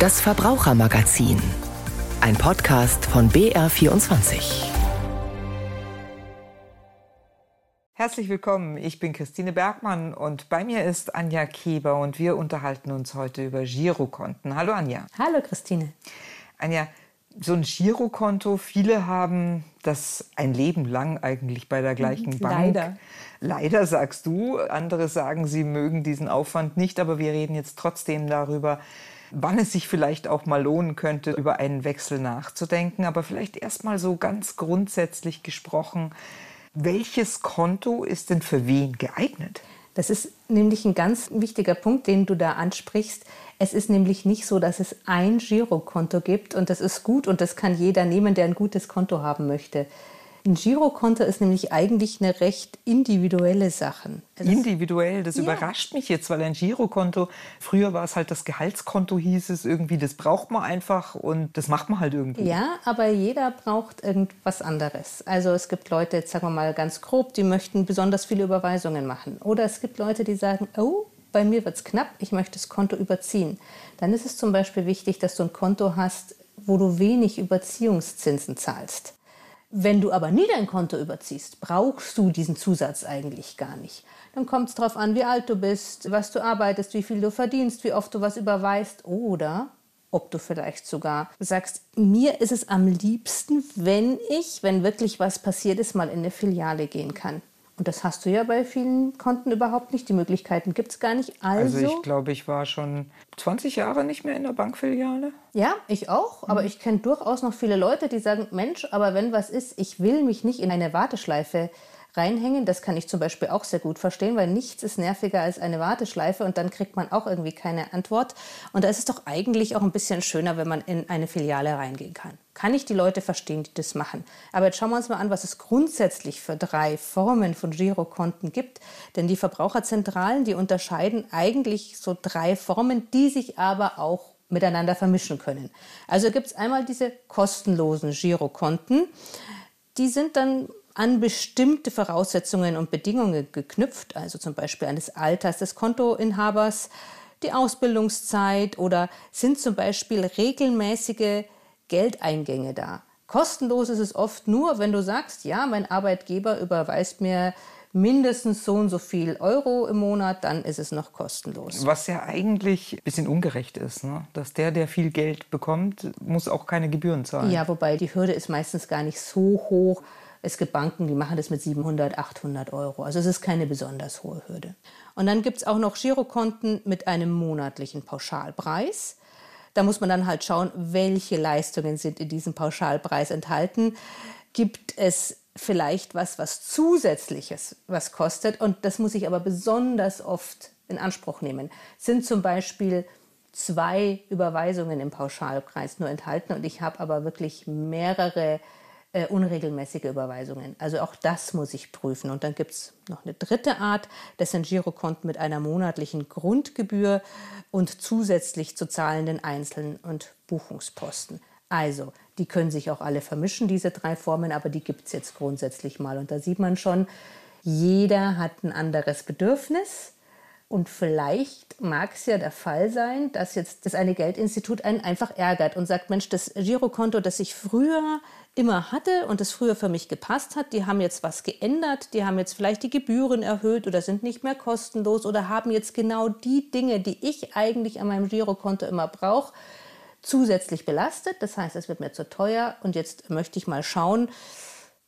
Das Verbrauchermagazin. Ein Podcast von BR24. Herzlich willkommen, ich bin Christine Bergmann und bei mir ist Anja Keber und wir unterhalten uns heute über Girokonten. Hallo Anja. Hallo Christine. Anja, so ein Girokonto, viele haben das ein Leben lang eigentlich bei der gleichen Bank. Leider. Leider sagst du, andere sagen, sie mögen diesen Aufwand nicht, aber wir reden jetzt trotzdem darüber, wann es sich vielleicht auch mal lohnen könnte, über einen Wechsel nachzudenken. Aber vielleicht erst mal so ganz grundsätzlich gesprochen, welches Konto ist denn für wen geeignet? Das ist nämlich ein ganz wichtiger Punkt, den du da ansprichst. Es ist nämlich nicht so, dass es ein Girokonto gibt und das ist gut und das kann jeder nehmen, der ein gutes Konto haben möchte. Ein Girokonto ist nämlich eigentlich eine recht individuelle Sache. Individuell, das ja. überrascht mich jetzt, weil ein Girokonto, früher war es halt das Gehaltskonto, hieß es irgendwie, das braucht man einfach und das macht man halt irgendwie. Ja, aber jeder braucht irgendwas anderes. Also es gibt Leute, jetzt sagen wir mal ganz grob, die möchten besonders viele Überweisungen machen. Oder es gibt Leute, die sagen, oh, bei mir wird es knapp, ich möchte das Konto überziehen. Dann ist es zum Beispiel wichtig, dass du ein Konto hast, wo du wenig Überziehungszinsen zahlst. Wenn du aber nie dein Konto überziehst, brauchst du diesen Zusatz eigentlich gar nicht. Dann kommt es darauf an, wie alt du bist, was du arbeitest, wie viel du verdienst, wie oft du was überweist oder ob du vielleicht sogar sagst, mir ist es am liebsten, wenn ich, wenn wirklich was passiert ist, mal in eine Filiale gehen kann. Und das hast du ja bei vielen Konten überhaupt nicht. Die Möglichkeiten gibt es gar nicht. Also, also ich glaube, ich war schon 20 Jahre nicht mehr in der Bankfiliale. Ja, ich auch. Aber mhm. ich kenne durchaus noch viele Leute, die sagen, Mensch, aber wenn was ist, ich will mich nicht in eine Warteschleife reinhängen. Das kann ich zum Beispiel auch sehr gut verstehen, weil nichts ist nerviger als eine Warteschleife und dann kriegt man auch irgendwie keine Antwort. Und da ist es doch eigentlich auch ein bisschen schöner, wenn man in eine Filiale reingehen kann. Kann ich die Leute verstehen, die das machen. Aber jetzt schauen wir uns mal an, was es grundsätzlich für drei Formen von Girokonten gibt. Denn die Verbraucherzentralen, die unterscheiden eigentlich so drei Formen, die sich aber auch miteinander vermischen können. Also gibt es einmal diese kostenlosen Girokonten. Die sind dann an bestimmte Voraussetzungen und Bedingungen geknüpft, also zum Beispiel an das Alters des Kontoinhabers, die Ausbildungszeit oder sind zum Beispiel regelmäßige Geldeingänge da. Kostenlos ist es oft nur, wenn du sagst, ja, mein Arbeitgeber überweist mir mindestens so und so viel Euro im Monat, dann ist es noch kostenlos. Was ja eigentlich ein bisschen ungerecht ist, ne? dass der, der viel Geld bekommt, muss auch keine Gebühren zahlen. Ja, wobei die Hürde ist meistens gar nicht so hoch. Es gibt Banken, die machen das mit 700, 800 Euro. Also es ist keine besonders hohe Hürde. Und dann gibt es auch noch Girokonten mit einem monatlichen Pauschalpreis. Da muss man dann halt schauen, welche Leistungen sind in diesem Pauschalpreis enthalten. Gibt es vielleicht was, was zusätzliches, was kostet? Und das muss ich aber besonders oft in Anspruch nehmen. Sind zum Beispiel zwei Überweisungen im Pauschalpreis nur enthalten und ich habe aber wirklich mehrere äh, unregelmäßige Überweisungen. Also auch das muss ich prüfen. Und dann gibt es noch eine dritte Art, das sind Girokonten mit einer monatlichen Grundgebühr und zusätzlich zu zahlenden Einzeln- und Buchungsposten. Also, die können sich auch alle vermischen, diese drei Formen, aber die gibt es jetzt grundsätzlich mal. Und da sieht man schon, jeder hat ein anderes Bedürfnis. Und vielleicht mag es ja der Fall sein, dass jetzt das eine Geldinstitut einen einfach ärgert und sagt, Mensch, das Girokonto, das ich früher immer hatte und das früher für mich gepasst hat, die haben jetzt was geändert, die haben jetzt vielleicht die Gebühren erhöht oder sind nicht mehr kostenlos oder haben jetzt genau die Dinge, die ich eigentlich an meinem Girokonto immer brauche, zusätzlich belastet. Das heißt, es wird mir zu teuer und jetzt möchte ich mal schauen,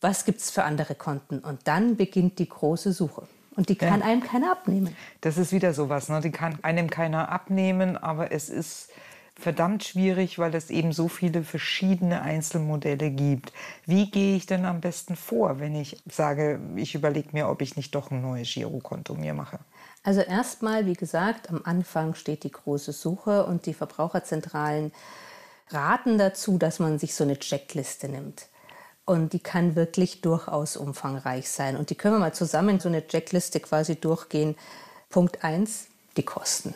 was gibt es für andere Konten. Und dann beginnt die große Suche. Und die kann ja. einem keiner abnehmen. Das ist wieder sowas, ne? die kann einem keiner abnehmen, aber es ist verdammt schwierig, weil es eben so viele verschiedene Einzelmodelle gibt. Wie gehe ich denn am besten vor, wenn ich sage, ich überlege mir, ob ich nicht doch ein neues Girokonto mir mache? Also erstmal, wie gesagt, am Anfang steht die große Suche und die Verbraucherzentralen raten dazu, dass man sich so eine Checkliste nimmt. Und die kann wirklich durchaus umfangreich sein. Und die können wir mal zusammen so eine Checkliste quasi durchgehen. Punkt 1, die Kosten.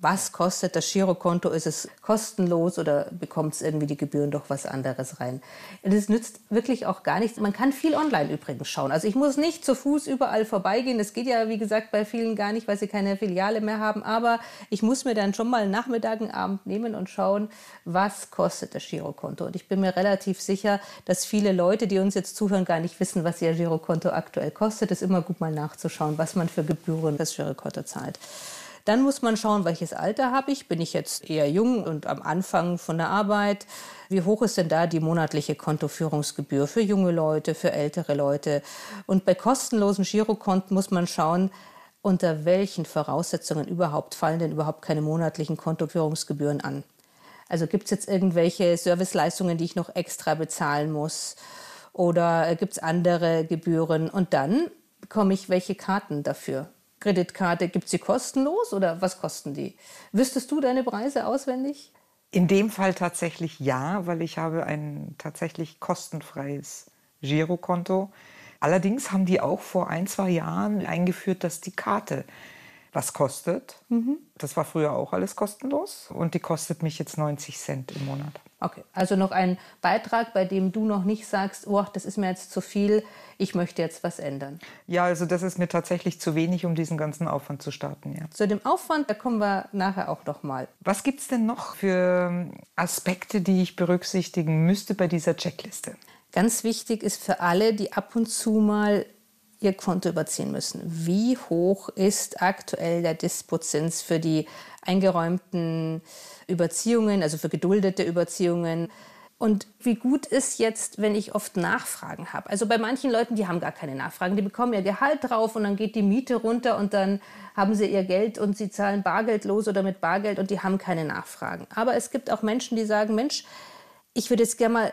Was kostet das Girokonto? Ist es kostenlos oder bekommt es irgendwie die Gebühren doch was anderes rein? Das nützt wirklich auch gar nichts. Man kann viel online übrigens schauen. Also ich muss nicht zu Fuß überall vorbeigehen. Das geht ja, wie gesagt, bei vielen gar nicht, weil sie keine Filiale mehr haben. Aber ich muss mir dann schon mal Nachmittag, einen Abend nehmen und schauen, was kostet das Girokonto. Und ich bin mir relativ sicher, dass viele Leute, die uns jetzt zuhören, gar nicht wissen, was ihr Girokonto aktuell kostet. Es ist immer gut mal nachzuschauen, was man für Gebühren das Girokonto zahlt. Dann muss man schauen, welches Alter habe ich. Bin ich jetzt eher jung und am Anfang von der Arbeit? Wie hoch ist denn da die monatliche Kontoführungsgebühr für junge Leute, für ältere Leute? Und bei kostenlosen Girokonten muss man schauen, unter welchen Voraussetzungen überhaupt fallen denn überhaupt keine monatlichen Kontoführungsgebühren an. Also gibt es jetzt irgendwelche Serviceleistungen, die ich noch extra bezahlen muss? Oder gibt es andere Gebühren? Und dann bekomme ich welche Karten dafür? Kreditkarte, gibt sie kostenlos oder was kosten die? Wüsstest du deine Preise auswendig? In dem Fall tatsächlich ja, weil ich habe ein tatsächlich kostenfreies Girokonto. Allerdings haben die auch vor ein, zwei Jahren eingeführt, dass die Karte was kostet. Mhm. Das war früher auch alles kostenlos und die kostet mich jetzt 90 Cent im Monat. Okay, also noch ein Beitrag, bei dem du noch nicht sagst, oh, das ist mir jetzt zu viel, ich möchte jetzt was ändern. Ja, also das ist mir tatsächlich zu wenig, um diesen ganzen Aufwand zu starten. Ja. Zu dem Aufwand, da kommen wir nachher auch noch mal. Was gibt es denn noch für Aspekte, die ich berücksichtigen müsste bei dieser Checkliste? Ganz wichtig ist für alle, die ab und zu mal ihr Konto überziehen müssen. Wie hoch ist aktuell der Dispozins für die eingeräumten Überziehungen, also für geduldete Überziehungen? Und wie gut ist jetzt, wenn ich oft Nachfragen habe? Also bei manchen Leuten, die haben gar keine Nachfragen, die bekommen ihr Gehalt drauf und dann geht die Miete runter und dann haben sie ihr Geld und sie zahlen bargeldlos oder mit Bargeld und die haben keine Nachfragen. Aber es gibt auch Menschen, die sagen, Mensch, ich würde jetzt gerne mal,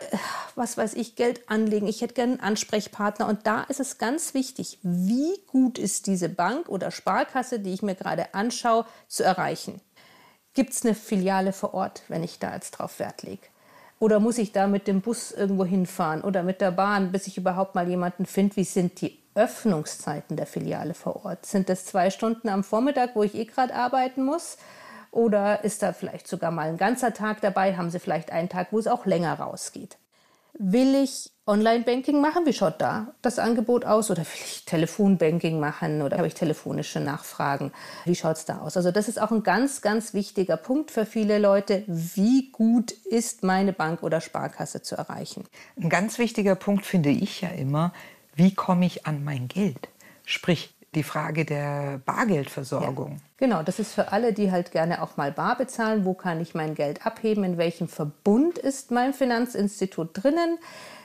was weiß ich, Geld anlegen. Ich hätte gerne einen Ansprechpartner. Und da ist es ganz wichtig, wie gut ist diese Bank oder Sparkasse, die ich mir gerade anschaue, zu erreichen. Gibt es eine Filiale vor Ort, wenn ich da jetzt drauf Wert lege? Oder muss ich da mit dem Bus irgendwo hinfahren oder mit der Bahn, bis ich überhaupt mal jemanden finde? Wie sind die Öffnungszeiten der Filiale vor Ort? Sind das zwei Stunden am Vormittag, wo ich eh gerade arbeiten muss? Oder ist da vielleicht sogar mal ein ganzer Tag dabei? Haben Sie vielleicht einen Tag, wo es auch länger rausgeht? Will ich Online-Banking machen? Wie schaut da das Angebot aus? Oder will ich Telefonbanking machen? Oder habe ich telefonische Nachfragen? Wie schaut es da aus? Also das ist auch ein ganz, ganz wichtiger Punkt für viele Leute. Wie gut ist meine Bank oder Sparkasse zu erreichen? Ein ganz wichtiger Punkt finde ich ja immer, wie komme ich an mein Geld? Sprich, die Frage der Bargeldversorgung. Ja, genau, das ist für alle, die halt gerne auch mal bar bezahlen. Wo kann ich mein Geld abheben? In welchem Verbund ist mein Finanzinstitut drinnen?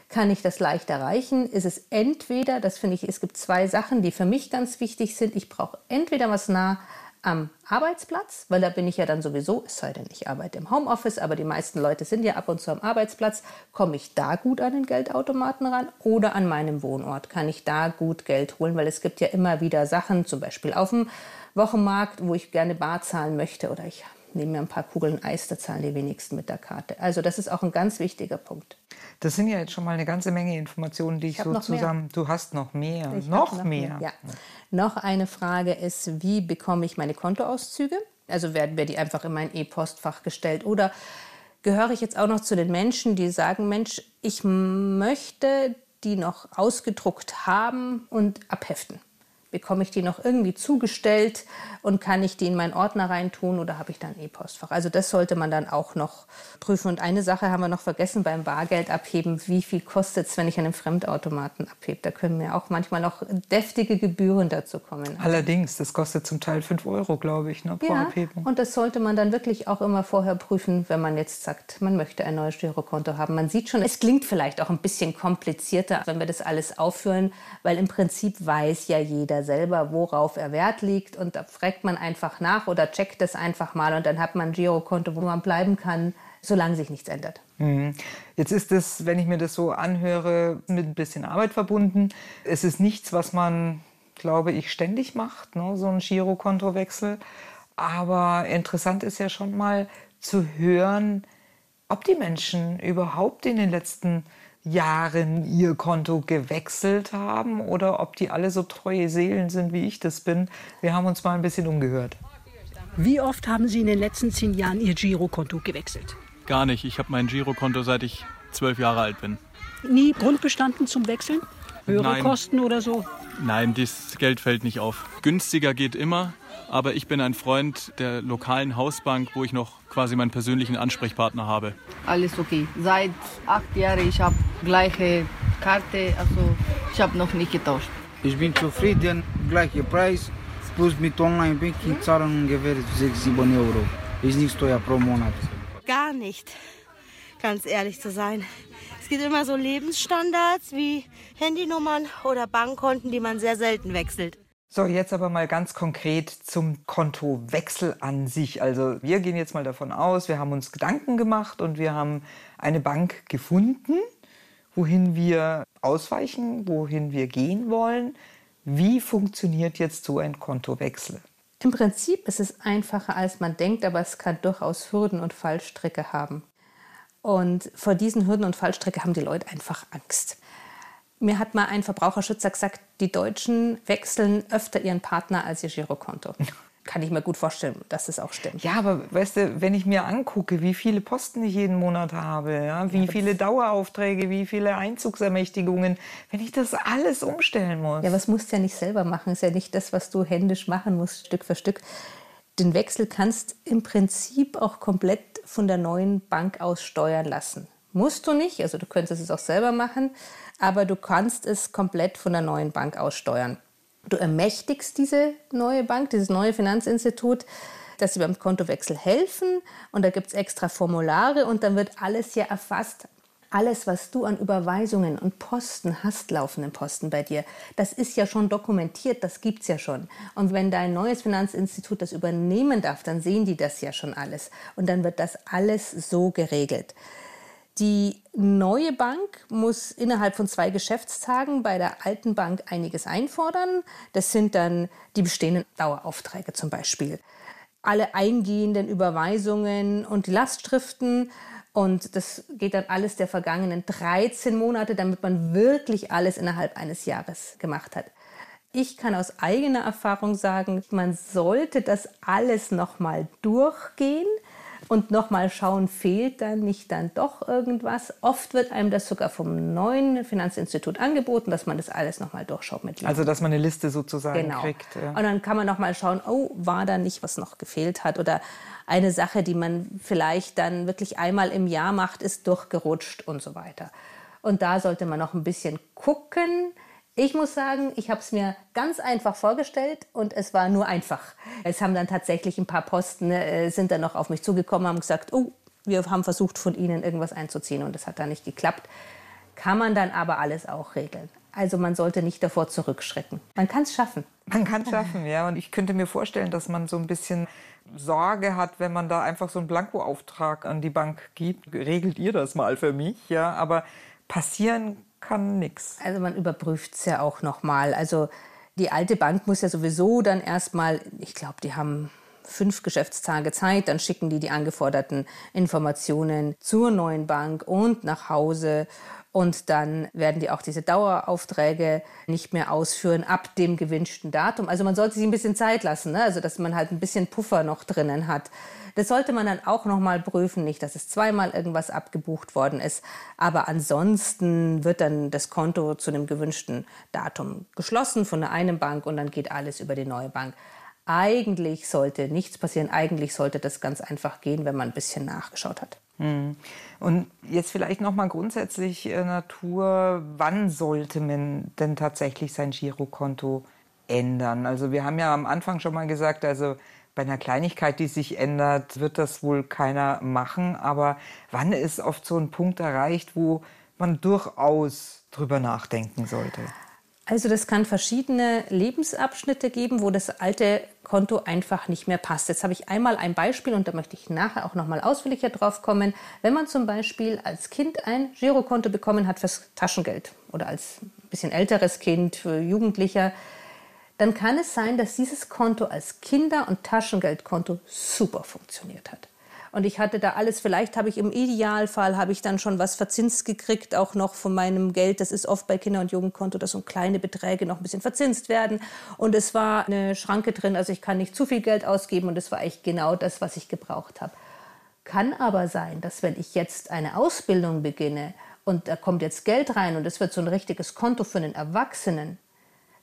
Kann ich das leicht erreichen? Ist es entweder, das finde ich, es gibt zwei Sachen, die für mich ganz wichtig sind. Ich brauche entweder was nah am Arbeitsplatz, weil da bin ich ja dann sowieso, es sei denn, ich arbeite im Homeoffice, aber die meisten Leute sind ja ab und zu am Arbeitsplatz, komme ich da gut an den Geldautomaten ran oder an meinem Wohnort? Kann ich da gut Geld holen, weil es gibt ja immer wieder Sachen, zum Beispiel auf dem Wochenmarkt, wo ich gerne bar zahlen möchte oder ich nehme mir ein paar Kugeln Eis, da zahlen die wenigsten mit der Karte. Also das ist auch ein ganz wichtiger Punkt. Das sind ja jetzt schon mal eine ganze Menge Informationen, die ich, ich so zusammen. Mehr. Du hast noch mehr. Ich noch, noch mehr. mehr. Ja. Noch eine Frage ist, wie bekomme ich meine Kontoauszüge? Also werden mir die einfach in mein E-Postfach gestellt oder gehöre ich jetzt auch noch zu den Menschen, die sagen, Mensch, ich möchte die noch ausgedruckt haben und abheften bekomme ich die noch irgendwie zugestellt und kann ich die in meinen Ordner reintun oder habe ich dann E-Postfach? Also das sollte man dann auch noch prüfen. Und eine Sache haben wir noch vergessen beim Bargeld abheben. Wie viel kostet es, wenn ich an einem Fremdautomaten abhebe? Da können mir auch manchmal noch deftige Gebühren dazu kommen. Allerdings, das kostet zum Teil 5 Euro, glaube ich, ne, pro ja, Abhebung. Und das sollte man dann wirklich auch immer vorher prüfen, wenn man jetzt sagt, man möchte ein neues Girokonto haben. Man sieht schon, es klingt vielleicht auch ein bisschen komplizierter, wenn wir das alles aufführen, weil im Prinzip weiß ja jeder selber, worauf er Wert liegt und da fragt man einfach nach oder checkt es einfach mal und dann hat man ein Girokonto, wo man bleiben kann, solange sich nichts ändert. Mhm. Jetzt ist es, wenn ich mir das so anhöre, mit ein bisschen Arbeit verbunden. Es ist nichts, was man, glaube ich, ständig macht, ne? so ein Girokontowechsel. Aber interessant ist ja schon mal zu hören, ob die Menschen überhaupt in den letzten Jahren ihr Konto gewechselt haben oder ob die alle so treue Seelen sind, wie ich das bin. Wir haben uns mal ein bisschen umgehört. Wie oft haben Sie in den letzten zehn Jahren Ihr Girokonto gewechselt? Gar nicht. Ich habe mein Girokonto seit ich zwölf Jahre alt bin. Nie Grundbestanden zum Wechseln? Höhere Nein. Kosten oder so? Nein, das Geld fällt nicht auf. Günstiger geht immer, aber ich bin ein Freund der lokalen Hausbank, wo ich noch quasi meinen persönlichen Ansprechpartner habe. Alles okay. Seit acht Jahren ich habe gleiche Karte, also ich habe noch nicht getauscht. Ich bin zufrieden, gleicher Preis, plus mit Online-Banking zahlen ungefähr 6, 7 Euro. Ist nicht teuer pro Monat. Gar nicht, ganz ehrlich zu sein. Es gibt immer so Lebensstandards wie Handynummern oder Bankkonten, die man sehr selten wechselt. So, jetzt aber mal ganz konkret zum Kontowechsel an sich. Also wir gehen jetzt mal davon aus, wir haben uns Gedanken gemacht und wir haben eine Bank gefunden, wohin wir ausweichen, wohin wir gehen wollen. Wie funktioniert jetzt so ein Kontowechsel? Im Prinzip ist es einfacher, als man denkt, aber es kann durchaus Hürden und Fallstricke haben. Und vor diesen Hürden und Fallstricke haben die Leute einfach Angst. Mir hat mal ein Verbraucherschützer gesagt, die Deutschen wechseln öfter ihren Partner als ihr Girokonto. Kann ich mir gut vorstellen, dass das auch stimmt. Ja, aber weißt du, wenn ich mir angucke, wie viele Posten ich jeden Monat habe, ja, wie viele Daueraufträge, wie viele Einzugsermächtigungen, wenn ich das alles umstellen muss. Ja, was musst du ja nicht selber machen. Ist ja nicht das, was du händisch machen musst, Stück für Stück. Den Wechsel kannst im Prinzip auch komplett von der neuen Bank aus steuern lassen. Musst du nicht, also du könntest es auch selber machen, aber du kannst es komplett von der neuen Bank aus steuern. Du ermächtigst diese neue Bank, dieses neue Finanzinstitut, dass sie beim Kontowechsel helfen und da gibt es extra Formulare und dann wird alles ja erfasst. Alles, was du an Überweisungen und Posten hast, laufenden Posten bei dir, das ist ja schon dokumentiert, das gibt es ja schon. Und wenn dein neues Finanzinstitut das übernehmen darf, dann sehen die das ja schon alles. Und dann wird das alles so geregelt. Die neue Bank muss innerhalb von zwei Geschäftstagen bei der alten Bank einiges einfordern. Das sind dann die bestehenden Daueraufträge zum Beispiel. Alle eingehenden Überweisungen und die Lastschriften. Und das geht dann alles der vergangenen 13 Monate, damit man wirklich alles innerhalb eines Jahres gemacht hat. Ich kann aus eigener Erfahrung sagen, man sollte das alles nochmal durchgehen und nochmal schauen, fehlt dann nicht dann doch irgendwas. Oft wird einem das sogar vom neuen Finanzinstitut angeboten, dass man das alles nochmal durchschaut mit Also, dass man eine Liste sozusagen genau. kriegt. Ja. Und dann kann man nochmal schauen, oh, war da nicht, was noch gefehlt hat oder eine Sache, die man vielleicht dann wirklich einmal im Jahr macht, ist durchgerutscht und so weiter. Und da sollte man noch ein bisschen gucken, ich muss sagen, ich habe es mir ganz einfach vorgestellt und es war nur einfach. Es haben dann tatsächlich ein paar Posten, äh, sind dann noch auf mich zugekommen, haben gesagt, oh, wir haben versucht, von Ihnen irgendwas einzuziehen und das hat dann nicht geklappt. Kann man dann aber alles auch regeln. Also man sollte nicht davor zurückschrecken. Man kann es schaffen. Man kann es schaffen, ja. Und ich könnte mir vorstellen, dass man so ein bisschen Sorge hat, wenn man da einfach so einen Blankoauftrag an die Bank gibt. Regelt ihr das mal für mich, ja. Aber passieren kann nichts. Also man überprüft es ja auch nochmal. Also die alte Bank muss ja sowieso dann erstmal, ich glaube, die haben fünf Geschäftstage Zeit, dann schicken die die angeforderten Informationen zur neuen Bank und nach Hause. Und dann werden die auch diese Daueraufträge nicht mehr ausführen ab dem gewünschten Datum. Also man sollte sich ein bisschen Zeit lassen, ne? also dass man halt ein bisschen Puffer noch drinnen hat. Das sollte man dann auch noch mal prüfen, nicht, dass es zweimal irgendwas abgebucht worden ist. Aber ansonsten wird dann das Konto zu einem gewünschten Datum geschlossen von der einen Bank und dann geht alles über die neue Bank. Eigentlich sollte nichts passieren. Eigentlich sollte das ganz einfach gehen, wenn man ein bisschen nachgeschaut hat. Und jetzt vielleicht noch mal grundsätzlich äh, Natur, wann sollte man denn tatsächlich sein Girokonto ändern? Also wir haben ja am Anfang schon mal gesagt, also bei einer Kleinigkeit, die sich ändert, wird das wohl keiner machen. Aber wann ist oft so ein Punkt erreicht, wo man durchaus drüber nachdenken sollte? Also das kann verschiedene Lebensabschnitte geben, wo das alte Konto einfach nicht mehr passt. Jetzt habe ich einmal ein Beispiel und da möchte ich nachher auch noch mal ausführlicher drauf kommen. Wenn man zum Beispiel als Kind ein Girokonto bekommen hat fürs Taschengeld oder als bisschen älteres Kind, für Jugendlicher, dann kann es sein, dass dieses Konto als Kinder- und Taschengeldkonto super funktioniert hat. Und ich hatte da alles, vielleicht habe ich im Idealfall, habe ich dann schon was verzinst gekriegt, auch noch von meinem Geld. Das ist oft bei Kinder- und Jugendkonto, dass so kleine Beträge noch ein bisschen verzinst werden. Und es war eine Schranke drin, also ich kann nicht zu viel Geld ausgeben und es war echt genau das, was ich gebraucht habe. Kann aber sein, dass wenn ich jetzt eine Ausbildung beginne und da kommt jetzt Geld rein und es wird so ein richtiges Konto für einen Erwachsenen,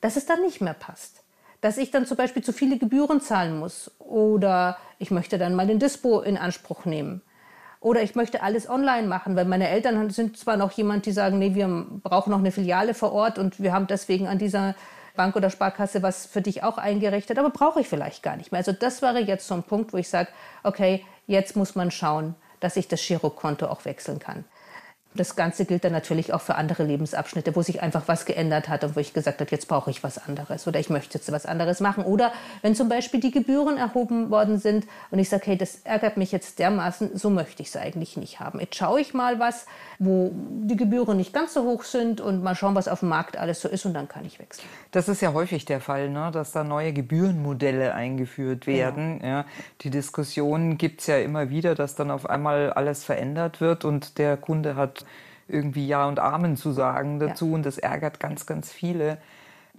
dass es dann nicht mehr passt dass ich dann zum Beispiel zu viele Gebühren zahlen muss oder ich möchte dann mal den Dispo in Anspruch nehmen. Oder ich möchte alles online machen, weil meine Eltern sind zwar noch jemand, die sagen, nee, wir brauchen noch eine Filiale vor Ort und wir haben deswegen an dieser Bank oder Sparkasse was für dich auch eingerichtet, aber brauche ich vielleicht gar nicht mehr. Also das wäre jetzt so ein Punkt, wo ich sage, okay, jetzt muss man schauen, dass ich das Girokonto auch wechseln kann. Das Ganze gilt dann natürlich auch für andere Lebensabschnitte, wo sich einfach was geändert hat und wo ich gesagt habe, jetzt brauche ich was anderes oder ich möchte jetzt was anderes machen. Oder wenn zum Beispiel die Gebühren erhoben worden sind und ich sage, hey, das ärgert mich jetzt dermaßen, so möchte ich es eigentlich nicht haben. Jetzt schaue ich mal was, wo die Gebühren nicht ganz so hoch sind und mal schauen, was auf dem Markt alles so ist und dann kann ich wechseln. Das ist ja häufig der Fall, ne? dass da neue Gebührenmodelle eingeführt genau. werden. Genau. Ja, die Diskussion gibt es ja immer wieder, dass dann auf einmal alles verändert wird und der Kunde hat irgendwie Ja und Amen zu sagen dazu ja. und das ärgert ganz, ganz viele.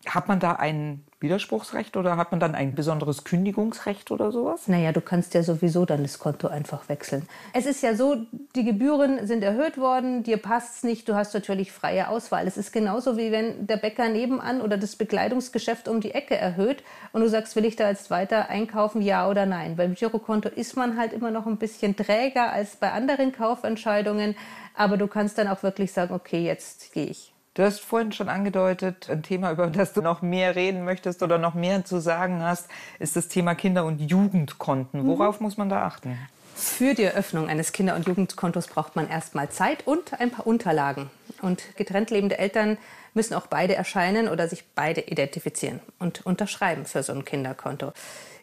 Hat man da ein Widerspruchsrecht oder hat man dann ein besonderes Kündigungsrecht oder sowas? Naja, du kannst ja sowieso dann das Konto einfach wechseln. Es ist ja so, die Gebühren sind erhöht worden, dir passt es nicht, du hast natürlich freie Auswahl. Es ist genauso wie wenn der Bäcker nebenan oder das Bekleidungsgeschäft um die Ecke erhöht und du sagst, will ich da jetzt weiter einkaufen, ja oder nein. Beim Girokonto ist man halt immer noch ein bisschen träger als bei anderen Kaufentscheidungen. Aber du kannst dann auch wirklich sagen, okay, jetzt gehe ich. Du hast vorhin schon angedeutet, ein Thema, über das du noch mehr reden möchtest oder noch mehr zu sagen hast, ist das Thema Kinder- und Jugendkonten. Mhm. Worauf mhm. muss man da achten? Für die Eröffnung eines Kinder- und Jugendkontos braucht man erstmal Zeit und ein paar Unterlagen. Und getrennt lebende Eltern müssen auch beide erscheinen oder sich beide identifizieren und unterschreiben für so ein Kinderkonto.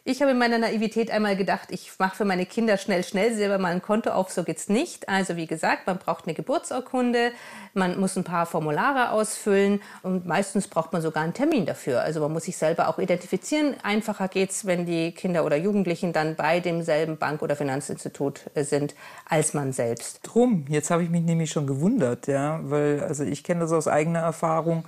Ich habe in meiner Naivität einmal gedacht, ich mache für meine Kinder schnell, schnell selber mal ein Konto auf. So geht's nicht. Also wie gesagt, man braucht eine Geburtsurkunde, man muss ein paar Formulare ausfüllen und meistens braucht man sogar einen Termin dafür. Also man muss sich selber auch identifizieren. Einfacher geht's, wenn die Kinder oder Jugendlichen dann bei demselben Bank- oder Finanzinstitut äh, sind als man selbst. Drum, jetzt habe ich mich nämlich schon gewundert, ja, weil also ich kenne das aus eigener Erfahrung.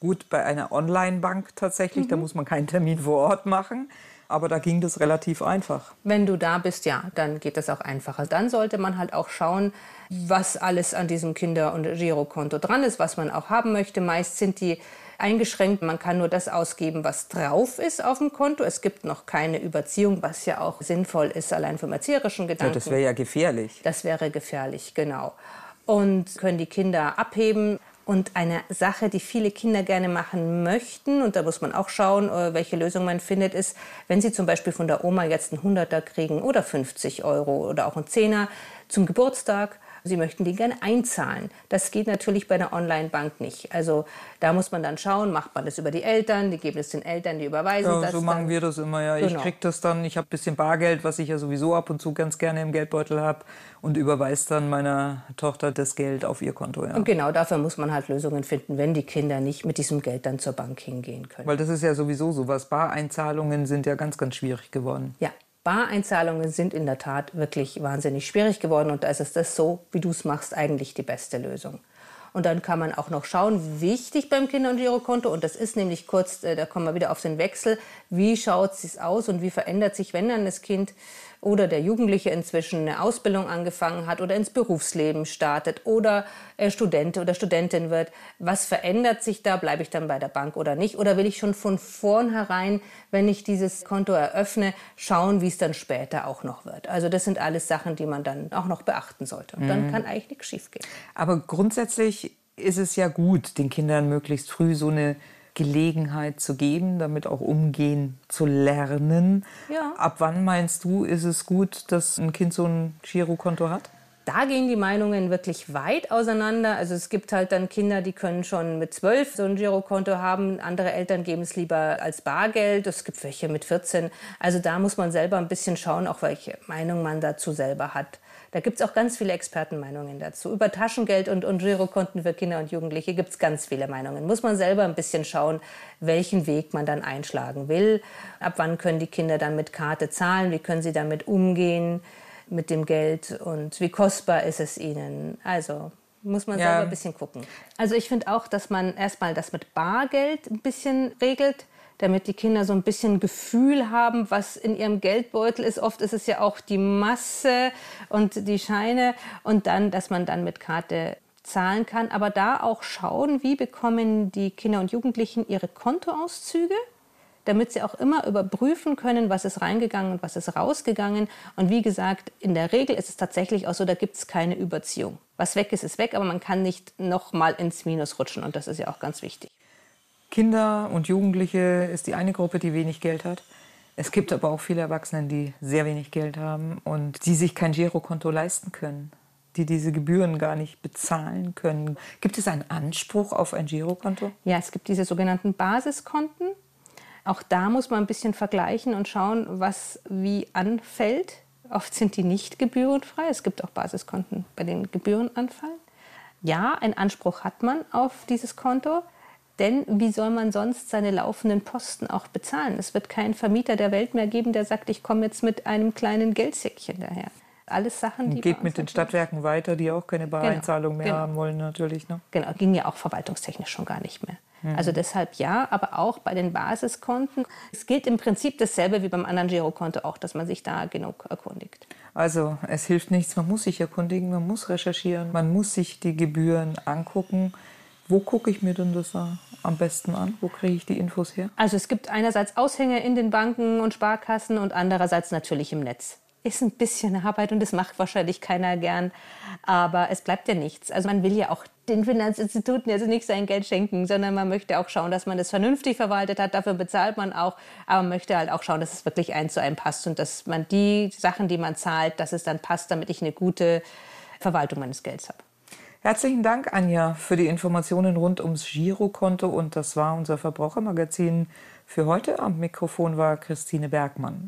Gut, bei einer Online-Bank tatsächlich, mhm. da muss man keinen Termin vor Ort machen. Aber da ging das relativ einfach. Wenn du da bist, ja, dann geht das auch einfacher. Dann sollte man halt auch schauen, was alles an diesem Kinder- und Girokonto dran ist, was man auch haben möchte. Meist sind die eingeschränkt. Man kann nur das ausgeben, was drauf ist auf dem Konto. Es gibt noch keine Überziehung, was ja auch sinnvoll ist, allein vom erzieherischen Gedanken. Ja, das wäre ja gefährlich. Das wäre gefährlich, genau. Und können die Kinder abheben. Und eine Sache, die viele Kinder gerne machen möchten, und da muss man auch schauen, äh, welche Lösung man findet, ist, wenn sie zum Beispiel von der Oma jetzt einen Hunderter kriegen oder 50 Euro oder auch einen Zehner zum Geburtstag, Sie möchten die gerne einzahlen. Das geht natürlich bei einer Online-Bank nicht. Also da muss man dann schauen, macht man das über die Eltern, die geben es den Eltern, die überweisen ja, das. So machen dann. wir das immer, ja. Genau. Ich kriege das dann, ich habe ein bisschen Bargeld, was ich ja sowieso ab und zu ganz gerne im Geldbeutel habe und überweise dann meiner Tochter das Geld auf ihr Konto. Ja. Und genau dafür muss man halt Lösungen finden, wenn die Kinder nicht mit diesem Geld dann zur Bank hingehen können. Weil das ist ja sowieso so was. Bareinzahlungen sind ja ganz, ganz schwierig geworden. Ja, Bareinzahlungen sind in der Tat wirklich wahnsinnig schwierig geworden und da ist es das so, wie du es machst, eigentlich die beste Lösung. Und dann kann man auch noch schauen, wichtig beim Kinder- und Girokonto, und das ist nämlich kurz, äh, da kommen wir wieder auf den Wechsel, wie schaut es aus und wie verändert sich, wenn dann das Kind oder der Jugendliche inzwischen eine Ausbildung angefangen hat oder ins Berufsleben startet oder Student oder Studentin wird. Was verändert sich da? Bleibe ich dann bei der Bank oder nicht? Oder will ich schon von vornherein, wenn ich dieses Konto eröffne, schauen, wie es dann später auch noch wird? Also das sind alles Sachen, die man dann auch noch beachten sollte. Und dann mhm. kann eigentlich nichts schiefgehen. Aber grundsätzlich ist es ja gut, den Kindern möglichst früh so eine Gelegenheit zu geben, damit auch umgehen zu lernen. Ja. Ab wann meinst du, ist es gut, dass ein Kind so ein Girokonto hat? Da gehen die Meinungen wirklich weit auseinander. Also es gibt halt dann Kinder, die können schon mit zwölf so ein Girokonto haben. Andere Eltern geben es lieber als Bargeld. Es gibt welche mit 14. Also da muss man selber ein bisschen schauen, auch welche Meinung man dazu selber hat. Da gibt es auch ganz viele Expertenmeinungen dazu. Über Taschengeld und, und Girokonten für Kinder und Jugendliche gibt es ganz viele Meinungen. Muss man selber ein bisschen schauen, welchen Weg man dann einschlagen will. Ab wann können die Kinder dann mit Karte zahlen? Wie können sie damit umgehen? mit dem Geld und wie kostbar ist es ihnen. Also muss man Ja. selber ein bisschen gucken. Also ich finde auch, dass man erstmal das mit Bargeld ein bisschen regelt, damit die Kinder so ein bisschen Gefühl haben, was in ihrem Geldbeutel ist. Oft ist es ja auch die Masse und die Scheine und dann, dass man dann mit Karte zahlen kann. Aber da auch schauen, wie bekommen die Kinder und Jugendlichen ihre Kontoauszüge damit sie auch immer überprüfen können, was ist reingegangen und was ist rausgegangen. Und wie gesagt, in der Regel ist es tatsächlich auch so, da gibt es keine Überziehung. Was weg ist, ist weg, aber man kann nicht noch mal ins Minus rutschen und das ist ja auch ganz wichtig. Kinder und Jugendliche ist die eine Gruppe, die wenig Geld hat. Es gibt aber auch viele Erwachsene, die sehr wenig Geld haben und die sich kein Girokonto leisten können, die diese Gebühren gar nicht bezahlen können. Gibt es einen Anspruch auf ein Girokonto? Ja, es gibt diese sogenannten Basiskonten. Auch da muss man ein bisschen vergleichen und schauen, was wie anfällt. Oft sind die nicht gebührenfrei. Es gibt auch Basiskonten, bei denen Gebühren anfallen. Ja, einen Anspruch hat man auf dieses Konto. Denn wie soll man sonst seine laufenden Posten auch bezahlen? Es wird keinen Vermieter der Welt mehr geben, der sagt, ich komme jetzt mit einem kleinen Geldsäckchen daher. Alles Sachen, die geht mit den Stadtwerken weiter, die auch keine Bareinzahlung mehr genau. haben wollen natürlich. Ne? Genau, ging ja auch verwaltungstechnisch schon gar nicht mehr. Also deshalb ja, aber auch bei den Basiskonten. Es gilt im Prinzip dasselbe wie beim anderen Girokonto auch, dass man sich da genug erkundigt. Also es hilft nichts, man muss sich erkundigen, man muss recherchieren, man muss sich die Gebühren angucken. Wo gucke ich mir denn das äh, am besten an? Wo kriege ich die Infos her? Also es gibt einerseits Aushänge in den Banken und Sparkassen und andererseits natürlich im Netz. Ist ein bisschen Arbeit und das macht wahrscheinlich keiner gern, aber es bleibt ja nichts. Also man will ja auch den Finanzinstituten jetzt nicht sein Geld schenken, sondern man möchte auch schauen, dass man das vernünftig verwaltet hat. Dafür bezahlt man auch, aber man möchte halt auch schauen, dass es wirklich eins zu einem passt und dass man die Sachen, die man zahlt, dass es dann passt, damit ich eine gute Verwaltung meines Gelds habe. Herzlichen Dank, Anja, für die Informationen rund ums Girokonto. Und das war unser Verbrauchermagazin für heute. Am Mikrofon war Christine Bergmann.